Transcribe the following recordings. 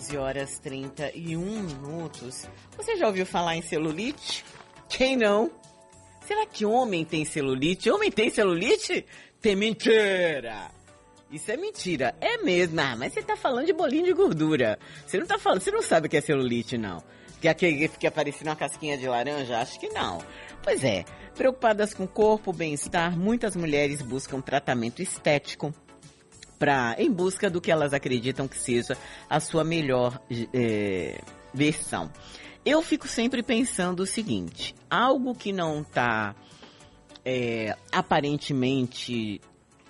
11 horas 31 minutos. Você já ouviu falar em celulite? Quem não? Será que homem tem celulite? Homem tem celulite? Tem mentira! Isso é mentira. É mesmo. Ah, mas você tá falando de bolinho de gordura. Você não tá falando, você não sabe o que é celulite, não. Que aquele que fica parecendo uma casquinha de laranja? Acho que não. Pois é, preocupadas com o corpo, bem-estar, muitas mulheres buscam tratamento estético pra, em busca do que elas acreditam que seja a sua melhor é, versão. Eu fico sempre pensando o seguinte: algo que não está é, aparentemente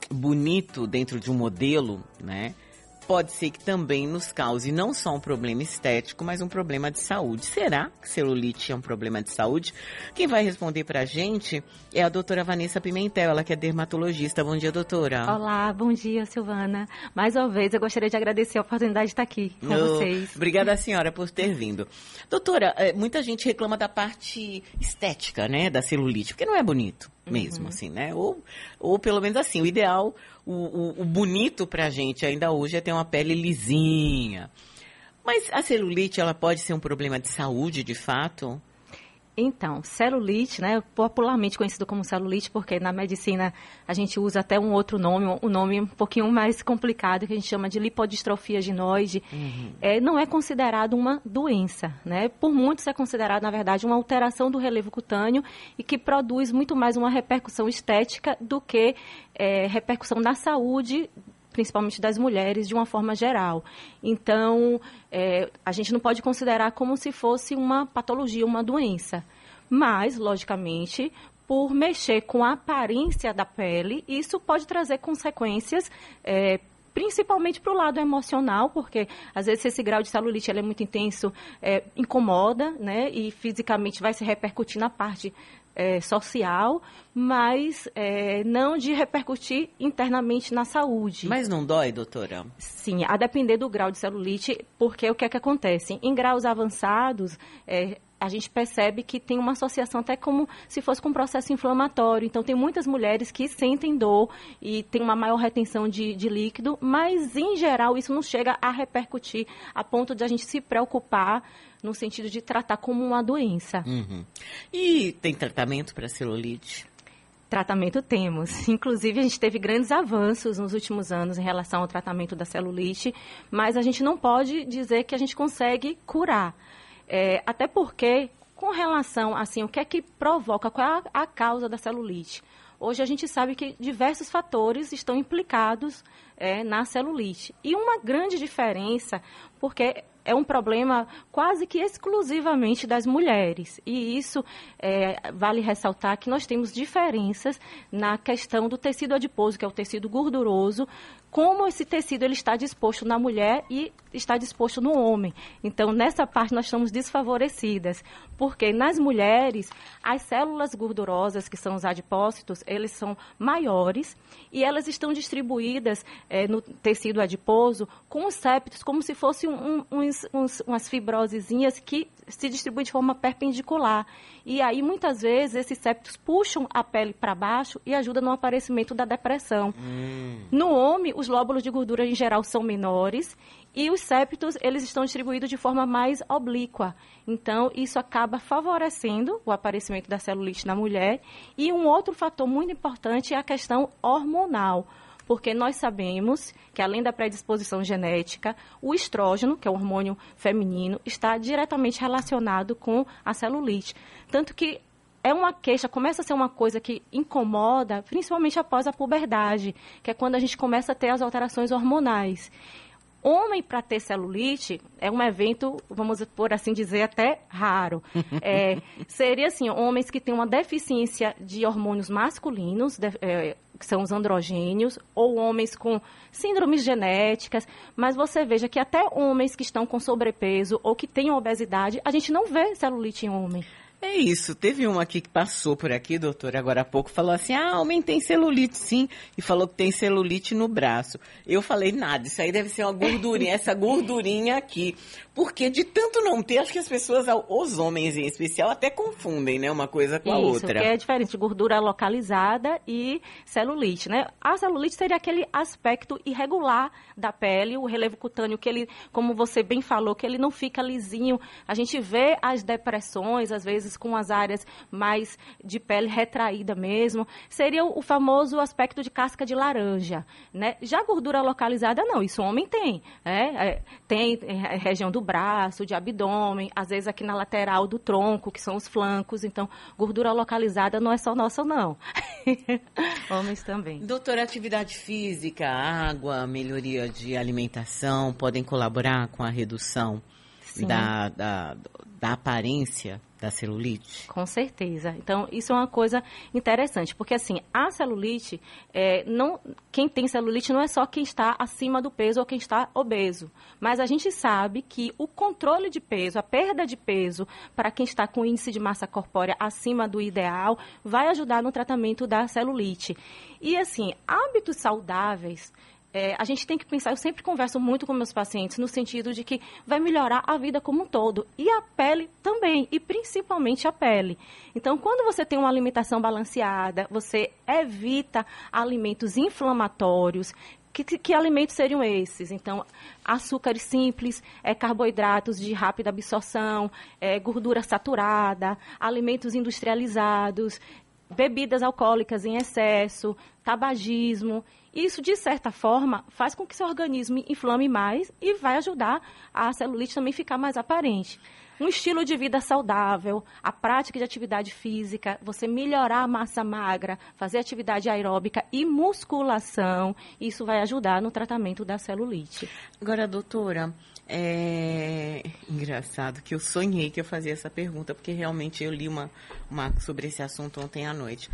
bonito dentro de um modelo, né? Pode ser que também nos cause não só um problema estético, mas um problema de saúde. Será que celulite é um problema de saúde? Quem vai responder pra gente é a doutora Vanessa Pimentel, ela que é dermatologista. Bom dia, doutora. Olá, bom dia, Silvana. Mais uma vez, eu gostaria de agradecer a oportunidade de estar aqui com oh, vocês. Obrigada, senhora, por ter vindo. Doutora, é, muita gente reclama da parte estética, né, da celulite, porque não é bonito mesmo, uhum. assim, né? Ou, ou pelo menos assim, o ideal o, o, o bonito pra gente ainda hoje é ter uma pele lisinha. Mas a celulite, ela pode ser um problema de saúde, de fato? Então, celulite, né, popularmente conhecido como celulite, porque na medicina a gente usa até um outro nome, um nome um pouquinho mais complicado, que a gente chama de lipodistrofia ginoide, uhum. é, não é considerado uma doença, né? Por muitos é considerado, na verdade, uma alteração do relevo cutâneo e que produz muito mais uma repercussão estética do que é, repercussão na saúde principalmente das mulheres, de uma forma geral. Então, é, a gente não pode considerar como se fosse uma patologia, uma doença. Mas, logicamente, por mexer com a aparência da pele, isso pode trazer consequências é, principalmente para o lado emocional, porque às vezes esse grau de celulite é muito intenso, é, incomoda, né, e fisicamente vai se repercutir na parte é, social, mas é, não de repercutir internamente na saúde. Mas não dói, doutora? Sim, a depender do grau de celulite, porque o que é que acontece? Em graus avançados, é, a gente percebe que tem uma associação até como se fosse com um processo inflamatório. Então, tem muitas mulheres que sentem dor e tem uma maior retenção de, de líquido, mas, em geral, isso não chega a repercutir a ponto de a gente se preocupar no sentido de tratar como uma doença. Uhum. E tem tratamento para celulite? Tratamento temos. Inclusive, a gente teve grandes avanços nos últimos anos em relação ao tratamento da celulite, mas a gente não pode dizer que a gente consegue curar. É, até porque, com relação, assim, o que é que provoca, qual é a, causa da celulite? Hoje a gente sabe que diversos fatores estão implicados é, na celulite. E uma grande diferença, porque é um problema quase que exclusivamente das mulheres. E isso é, vale ressaltar que nós temos diferenças na questão do tecido adiposo, que é o tecido gorduroso, como esse tecido ele está disposto na mulher e está disposto no homem. Então, nessa parte nós estamos desfavorecidas, porque nas mulheres, as células gordurosas, que são os adipócitos, eles são maiores e elas estão distribuídas é, no tecido adiposo com os septos, como se fossem um, uns, uns, umas fibrosezinhas que se distribuem de forma perpendicular. E aí, muitas vezes, esses septos puxam a pele para baixo e ajudam no aparecimento da depressão. Hum. No homem, os lóbulos de gordura, em geral, são menores e os septos, eles estão distribuídos de forma mais oblíqua. Então, isso acaba favorecendo o aparecimento da celulite na mulher. E um outro fator muito importante é a questão hormonal porque nós sabemos que, além da predisposição genética, o estrógeno, que é o hormônio feminino, está diretamente relacionado com a celulite. Tanto que é uma queixa, começa a ser uma coisa que incomoda, principalmente após a puberdade, que é quando a gente começa a ter as alterações hormonais. Homem para ter celulite é um evento, vamos por assim dizer, até raro. É, seria assim, homens que têm uma deficiência de hormônios masculinos, de, é, que são os androgênios, ou homens com síndromes genéticas, mas você veja que até homens que estão com sobrepeso ou que têm obesidade, a gente não vê celulite em homem. É isso. Teve uma aqui que passou por aqui, doutor, agora há pouco, falou assim: ah, homem tem celulite, sim. E falou que tem celulite no braço. Eu falei, nada, isso aí deve ser uma gordurinha, essa gordurinha aqui. Porque de tanto não ter, acho que as pessoas, os homens em especial, até confundem, né, uma coisa com a Isso, outra. que é diferente, gordura localizada e celulite, né? A celulite seria aquele aspecto irregular da pele, o relevo cutâneo que ele, como você bem falou, que ele não fica lisinho. A gente vê as depressões, às vezes com as áreas mais de pele retraída mesmo. Seria o famoso aspecto de casca de laranja, né? Já gordura localizada, não, isso o homem tem, né? É, tem é, região do braço, de abdômen, às vezes aqui na lateral do tronco, que são os flancos. Então, gordura localizada não é só nossa, não. Homens também. Doutora, atividade física, água, melhoria de alimentação podem colaborar com a redução da, da, da aparência da celulite? Com certeza. Então, isso é uma coisa interessante, porque assim, a celulite, é, não, quem tem celulite não é só quem está acima do peso ou quem está obeso, mas a gente sabe que o controle de peso, a perda de peso, para quem está com índice de massa corpórea acima do ideal, vai ajudar no tratamento da celulite. E assim, hábitos saudáveis é, a gente tem que pensar, eu sempre converso muito com meus pacientes no sentido de que vai melhorar a vida como um todo. E a pele também, e principalmente a pele. Então, quando você tem uma alimentação balanceada, você evita alimentos inflamatórios, que, que, alimentos seriam esses? Então, açúcares simples, é, carboidratos de rápida absorção, é, gordura saturada, alimentos industrializados, bebidas alcoólicas em excesso, tabagismo. Isso, de certa forma, faz com que seu organismo inflame mais e vai ajudar a celulite também ficar mais aparente. Um estilo de vida saudável, a prática de atividade física, você melhorar a massa magra, fazer atividade aeróbica e musculação, isso vai ajudar no tratamento da celulite. Agora, doutora, é engraçado que eu sonhei que eu fazia essa pergunta, porque realmente eu li uma, uma sobre esse assunto ontem à noite.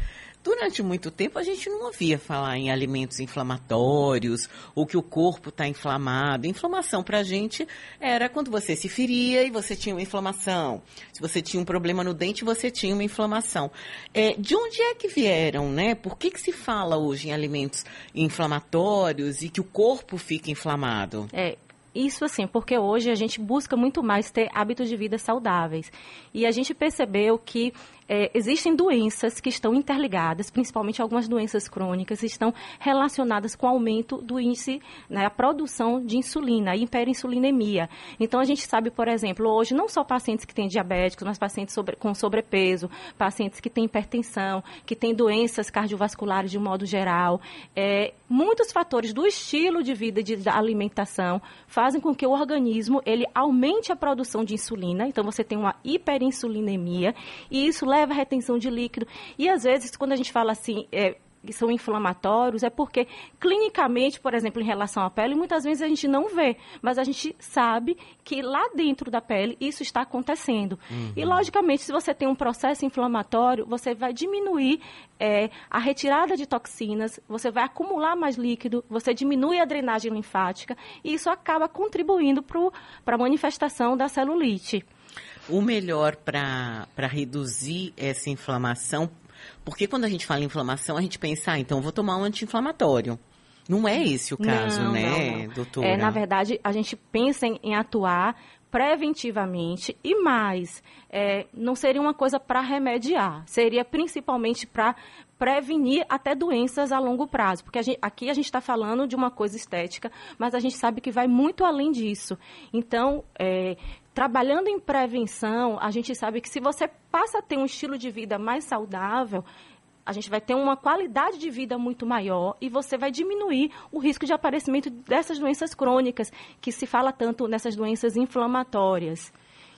Durante muito tempo a gente não ouvia falar em alimentos inflamatórios ou que o corpo está inflamado. Inflamação para a gente era quando você se feria e você tinha uma inflamação. Se você tinha um problema no dente, você tinha uma inflamação. É, de onde é que vieram, né? Por que, que se fala hoje em alimentos inflamatórios e que o corpo fica inflamado? É, isso assim, porque hoje a gente busca muito mais ter hábitos de vida saudáveis. E a gente percebeu que é, existem doenças que estão interligadas, principalmente algumas doenças crônicas, estão relacionadas com o aumento do índice, né, a produção de insulina, hiperinsulinemia. Então, a gente sabe, por exemplo, hoje, não só pacientes que têm diabéticos, mas pacientes sobre, com sobrepeso, pacientes que têm hipertensão, que têm doenças cardiovasculares de um modo geral. É, muitos fatores do estilo de vida e de alimentação fazem com que o organismo ele aumente a produção de insulina. Então, você tem uma hiperinsulinemia e isso leva leva à retenção de líquido. E às vezes, quando a gente fala assim, é, que são inflamatórios, é porque clinicamente, por exemplo, em relação à pele, muitas vezes a gente não vê, mas a gente sabe que lá dentro da pele isso está acontecendo. Uhum. E, logicamente, se você tem um processo inflamatório, você vai diminuir é, a retirada de toxinas, você vai acumular mais líquido, você diminui a drenagem linfática, e isso acaba contribuindo para a manifestação da celulite o melhor para reduzir essa inflamação, porque quando a gente fala em inflamação, a gente pensa, ah, então vou tomar um anti-inflamatório. Não é esse o caso, não, né, não, não. doutora? É, na verdade, a gente pensa em, em atuar preventivamente e mais, é, não seria uma coisa para remediar, seria principalmente para prevenir até doenças a longo prazo, porque a gente, aqui a gente está falando de uma coisa estética, mas a gente sabe que vai muito além disso. Então, é, trabalhando em prevenção, a gente sabe que se você passa a ter um estilo de vida mais saudável, a gente vai ter uma qualidade de vida muito maior e você vai diminuir o risco de aparecimento dessas doenças crônicas, que se fala tanto nessas doenças inflamatórias.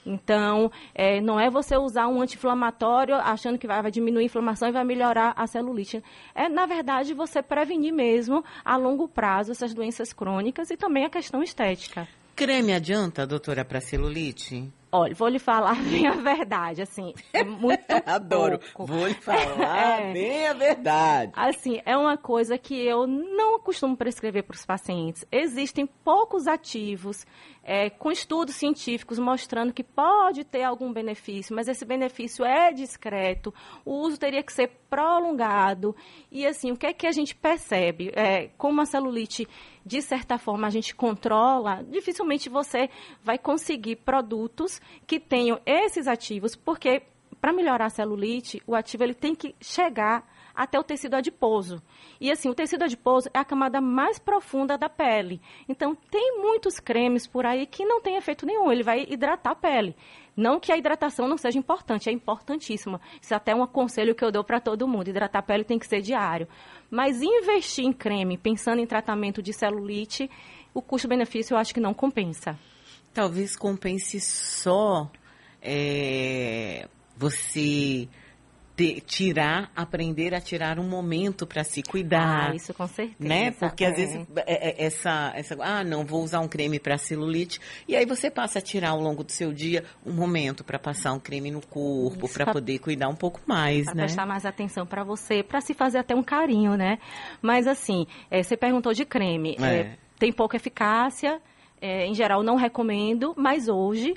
Então, é, não é você usar um anti-inflamatório achando que vai, vai, diminuir a inflamação e vai melhorar a celulite. É, na verdade, você prevenir mesmo a longo prazo essas doenças crônicas e também a questão estética. Creme adianta, doutora, para celulite? Olha, vou lhe falar bem a verdade, assim, é muito Adoro. pouco. Vou lhe falar É. bem a verdade. Assim, é uma coisa que eu não costumo prescrever para os pacientes. Existem poucos ativos é, com estudos científicos mostrando que pode ter algum benefício, mas esse benefício é discreto, o uso teria que ser prolongado. E assim, o que é que a gente percebe? É, como a celulite, de certa forma, a gente controla, dificilmente você vai conseguir produtos que tenham esses ativos, porque para melhorar a celulite, o ativo ele tem que chegar até o tecido adiposo. E assim, o tecido adiposo é a camada mais profunda da pele. Então, tem muitos cremes por aí que não tem efeito nenhum, ele vai hidratar a pele. Não que a hidratação não seja importante, é importantíssima. Isso até é um aconselho que eu dou para todo mundo. Hidratar a pele tem que ser diário. Mas investir em creme, pensando em tratamento de celulite, o custo-benefício eu acho que não compensa. Talvez compense só é, você ter- tirar, aprender a tirar um momento para se cuidar. Ah, isso com certeza. né? Porque às É. vezes é, é, essa, essa, ah, não vou usar um creme para celulite, e aí você passa a tirar ao longo do seu dia um momento para passar um creme no corpo, para poder cuidar um pouco mais, Pra né? prestar mais atenção para você, para se fazer até um carinho, né? Mas assim, eh, você perguntou de creme. É. Eh, tem pouca eficácia, eh, em geral não recomendo, mas hoje.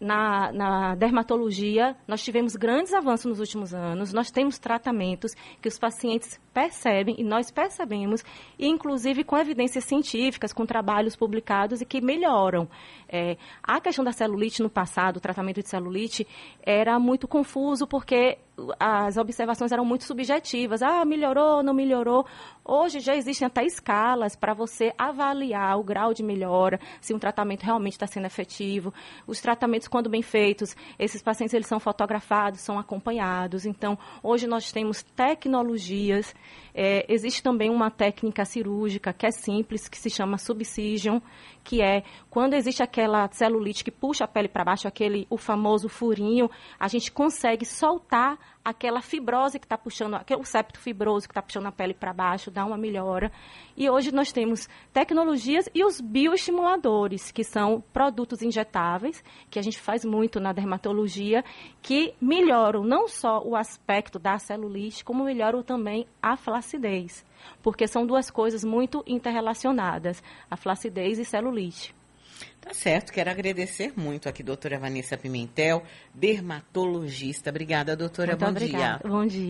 Na, na dermatologia, nós tivemos grandes avanços nos últimos anos. Nós temos tratamentos que os pacientes percebem e nós percebemos, inclusive com evidências científicas, com trabalhos publicados e que melhoram. Eh, a questão da celulite no passado, o tratamento de celulite, era muito confuso porque as observações eram muito subjetivas. Ah, melhorou, não melhorou. Hoje já existem até escalas para você avaliar o grau de melhora, se um tratamento realmente está sendo efetivo. Os tratamentos, quando bem feitos, esses pacientes eles são fotografados, são acompanhados. Então, hoje nós temos tecnologias. É, existe também uma técnica cirúrgica que é simples, que se chama subcision, que é quando existe aquela celulite que puxa a pele para baixo, aquele o famoso furinho, a gente consegue soltar aquela fibrose que está puxando, aquele, septo fibroso que está puxando a pele para baixo, dá uma melhora. E hoje nós temos tecnologias e os bioestimuladores, que são produtos injetáveis, que a gente faz muito na dermatologia, que melhoram não só o aspecto da celulite, como melhoram também a flacidez. Porque são duas coisas muito interrelacionadas, a flacidez e celulite. Tá certo, quero agradecer muito aqui, doutora Vanessa Pimentel, dermatologista. Obrigada, doutora. Muito Bom obrigada. dia. Bom dia.